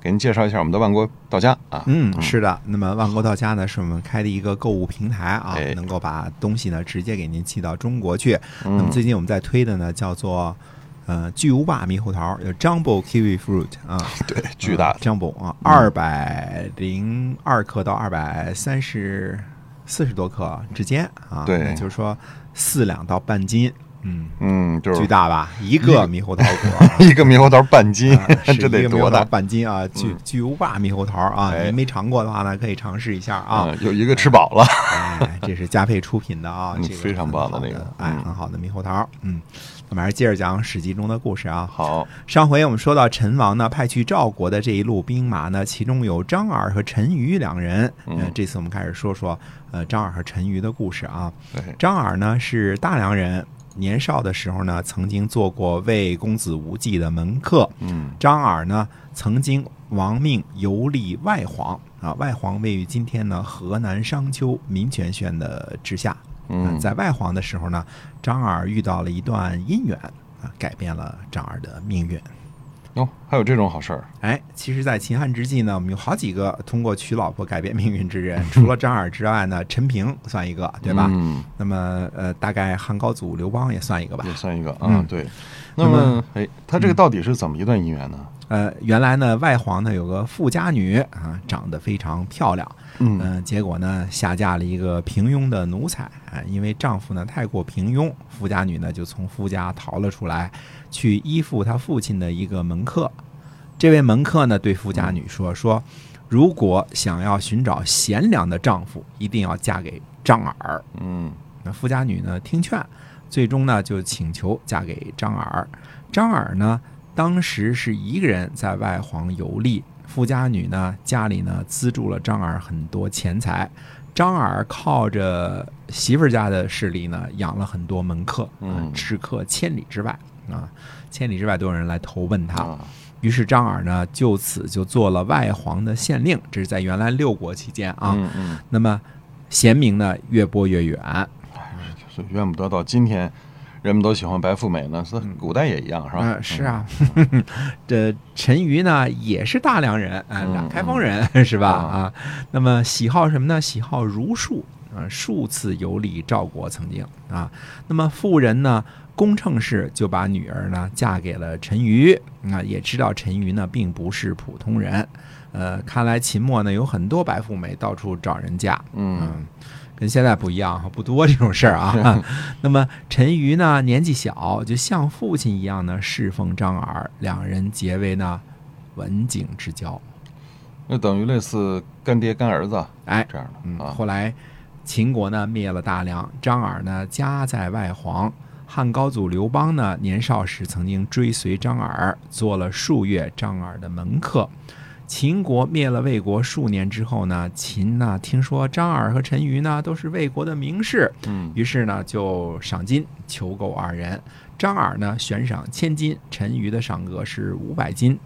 给您介绍一下我们的万国到家啊。嗯，是的。那么万国到家呢，是我们开的一个购物平台啊，哎。能够把东西呢直接给您寄到中国去。那么嗯，最近我们在推的呢，叫做呃巨无霸猕猴桃，有 Jumbo Kiwi Fruit 啊，对，巨大。的，Jumbo 啊，二百零二克到二百三十四十多克之间啊，对。就是说四两到半斤，嗯，嗯，就是巨大吧？一个猕猴桃果啊。一个猕猴桃半斤 这得一个猕猴桃多大？半斤啊！巨嗯巨无霸猕猴桃啊！哎您没尝过的话呢，可以尝试一下啊！嗯，有一个吃饱了。哎，这是佳配出品的啊，嗯这个非常棒的那个哎，嗯很好的猕猴桃。嗯，我们还是接着讲《史记》中的故事啊。好，上回我们说到陈王呢派去赵国的这一路兵马呢，其中有张耳和陈馀两人。嗯呃这次我们开始说说呃张耳和陈馀的故事啊。对，张耳呢是大梁人，年少的时候呢曾经做过魏公子无忌的门客。嗯张耳呢曾经亡命游历外黄啊，外黄位于今天呢河南商丘民权县的治下。嗯，在外黄的时候呢，张耳遇到了一段姻缘啊，改变了张耳的命运。哦，还有这种好事儿。哎，其实，在秦汉之际呢，我们有好几个通过娶老婆改变命运之人，除了 张耳之外呢，陈平算一个，对吧？嗯，那么，呃，大概汉高祖刘邦也算一个吧也。算一个嗯啊。对，那么，哎，他这个到底是怎么一段姻缘呢？呃，原来呢，外皇呢有个富家女啊，长得非常漂亮，嗯嗯、结果呢下嫁了一个平庸的奴才啊，因为丈夫呢太过平庸，富家女呢就从夫家逃了出来，去依附她父亲的一个门客。这位门客呢对富家女说：“说如果想要寻找贤良的丈夫，一定要嫁给张耳。”嗯那富家女呢听劝，最终呢就请求嫁给张耳。张耳呢当时是一个人在外黄游历，富家女呢家里呢资助了张耳很多钱财。张耳靠着媳妇家的势力呢，养了很多门客，嗯啊吃客千里之外啊，千里之外都有人来投奔他。啊，于是张耳呢就此就做了外黄的县令，这是在原来六国期间啊。嗯嗯，那么贤明呢越播越远，就是怨不得到今天，人们都喜欢白富美呢，是古代也一样，是吧？嗯，是啊，这陈馀呢也是大梁人，啊，嗯开封人 是吧？啊啊，那么喜好什么呢？喜好儒术，啊，数次游历赵国，曾经啊。那么妇人呢，公称氏就把女儿呢嫁给了陈馀，啊，也知道陈馀呢并不是普通人，呃，看来秦末呢有很多白富美到处找人嫁，嗯嗯，跟现在不一样哈，不多这种事儿啊。那么陈馀呢，年纪小，就像父亲一样呢侍奉张耳，两人结为呢文景之交。那等于类似干爹干儿子哎，这样嗯，的嗯。后来秦国呢灭了大梁，张耳呢家在外黄。汉高祖刘邦呢年少时曾经追随张耳，做了数月张耳的门客。秦国灭了魏国数年之后呢，秦呢听说张耳和陈馀呢都是魏国的名士，嗯。于是呢就赏金求购二人。张耳呢悬赏千金，陈馀的赏额是五百金。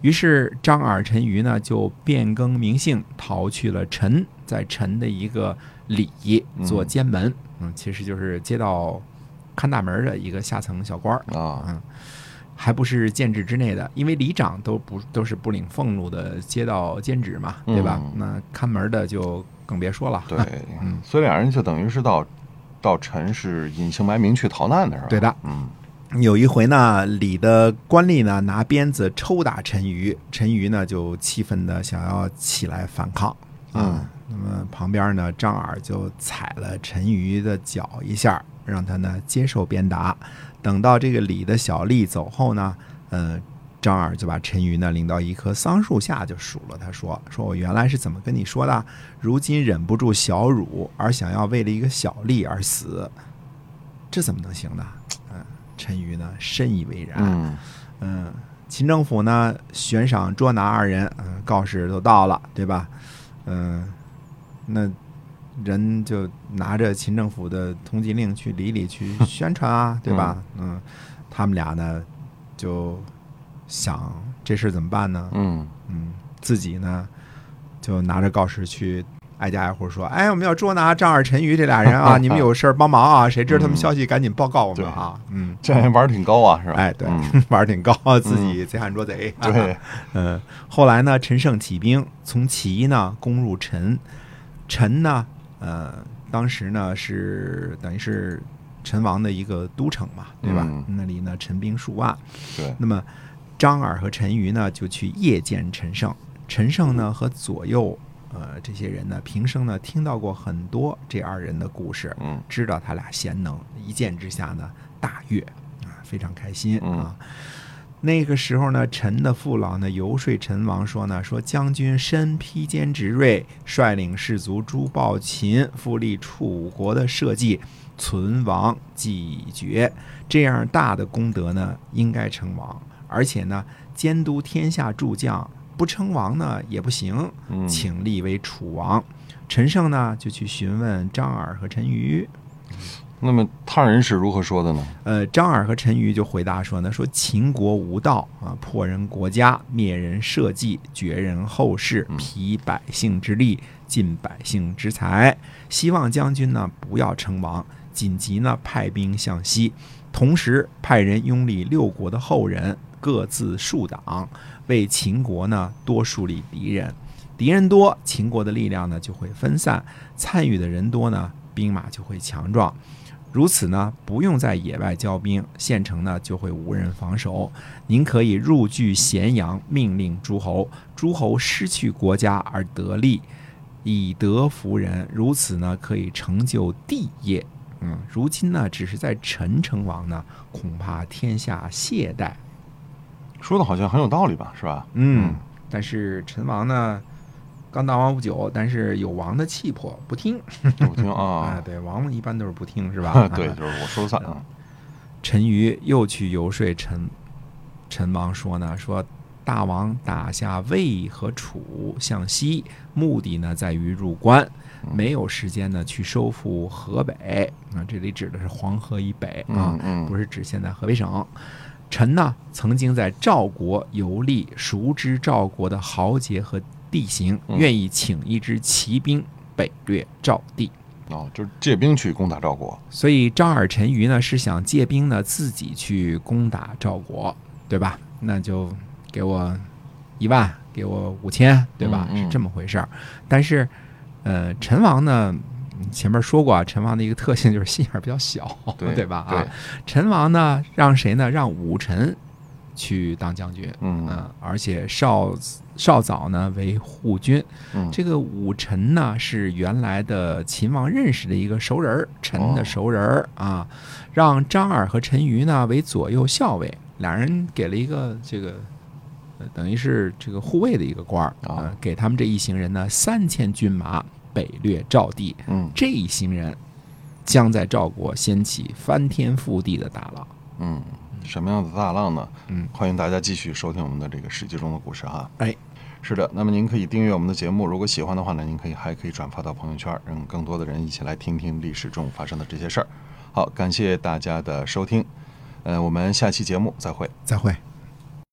于是张耳、陈馀呢就变更名姓，逃去了陈，在陈的一个里做监门，嗯，其实就是街道看大门的一个下层小官儿，啊，嗯，还不是建制之内的，因为里长都不都是不领俸禄的街道兼职嘛，对吧？嗯那看门的就更别说了，对嗯，所以两人就等于是到到陈是隐姓埋名去逃难的是吧？对的，嗯有一回呢，李的官吏呢拿鞭子抽打陈馀，陈馀呢就气愤的想要起来反抗。嗯，那么旁边呢，张耳就踩了陈馀的脚一下，让他呢接受鞭打。等到这个李的小吏走后呢，呃，张耳就把陈馀呢领到一棵桑树下，就数落他说：“说我原来是怎么跟你说的？如今忍不住小辱，而想要为了一个小利而死，这怎么能行呢？”嗯、陈馀呢深以为然。嗯嗯，秦政府呢悬赏捉拿二人，嗯、告示都到了，对吧？嗯、那人就拿着秦政府的通缉令去里里去宣传啊，对吧？嗯，他们俩呢就想这事怎么办呢？嗯嗯，自己呢就拿着告示去挨家挨户说：“哎，我们要捉拿张二、陈余这俩人啊，你们有事儿帮忙啊！谁知道他们消息，赶紧报告我们啊！”嗯，这还玩儿挺高啊，是吧？哎，对，嗯 玩儿挺高，自己贼喊捉贼。对，嗯，后来呢，陈胜起兵从齐呢攻入陈，陈呢，呃，当时呢是等于是陈王的一个都城嘛，对吧？嗯那里呢陈兵数万，对，那么张耳和陈馀呢就去夜见陈胜，陈胜呢和左右呃这些人呢平生呢听到过很多这二人的故事，嗯知道他俩贤能，一见之下呢大悦啊，非常开心嗯啊。那个时候呢，陈的父老呢游说陈王说呢，说将军身披坚执锐，率领士卒诛暴秦，复立楚国的社稷，存亡继绝，这样大的功德呢，应该称王，而且呢，监督天下诸将，不称王呢也不行，嗯，请立为楚王。陈胜呢就去询问张耳和陈馀，那么他人是如何说的呢？呃，张耳和陈馀就回答说呢，说秦国无道啊，破人国家，灭人社稷，绝人后世，疲百姓之力，尽百姓之财。希望将军呢不要称王，紧急呢派兵向西，同时派人拥立六国的后人，各自树党，为秦国呢多树立敌人。敌人多，秦国的力量呢就会分散，参与的人多呢，兵马就会强壮。如此呢，不用在野外交兵，县城呢就会无人防守。您可以入据咸阳，命令诸侯，诸侯失去国家而得利，以德服人，如此呢可以成就帝业。嗯，如今呢只是在陈称王呢，恐怕天下懈怠。说的好像很有道理吧，是吧？嗯，但是陈王呢，刚当王不久，但是有王的气魄，不听。不听啊，啊，对，王一般都是不听，是吧？对，啊就是我说了算啊。陈馀又去游说陈陈王说呢，说大王打下魏和楚向西，目的呢在于入关，没有时间呢去收复河北啊，这里指的是黄河以北啊，不是指现在河北省。臣呢曾经在赵国游历，熟知赵国的豪杰和地形，嗯愿意请一支骑兵北掠赵地。哦，就是借兵去攻打赵国。所以张耳陈馀呢是想借兵呢自己去攻打赵国，对吧？那就给我一万，给我五千，对吧？嗯嗯是这么回事儿。但是，呃，陈王呢，前面说过啊，陈王的一个特性就是心眼儿比较小，对 吧？啊，，陈王呢让谁呢？让武臣去当将军，嗯嗯，而且少少早呢为护军。嗯，这个武臣呢是原来的秦王认识的一个熟人儿，臣的哦熟人儿、啊，让张耳和陈馀呢为左右校尉，两人给了一个这个。呃，等于是这个护卫的一个官儿啊呃给他们这一行人呢三千军马北掠赵地，嗯这一行人将在赵国掀起翻天覆地的大浪。嗯，什么样的大浪呢？嗯，欢迎大家继续收听我们的这个《史记》中的故事哈。哎，是的，那么您可以订阅我们的节目，如果喜欢的话呢，您可以还可以转发到朋友圈，让更多的人一起来听听历史中发生的这些事儿。好，感谢大家的收听，呃，我们下期节目再会。再会。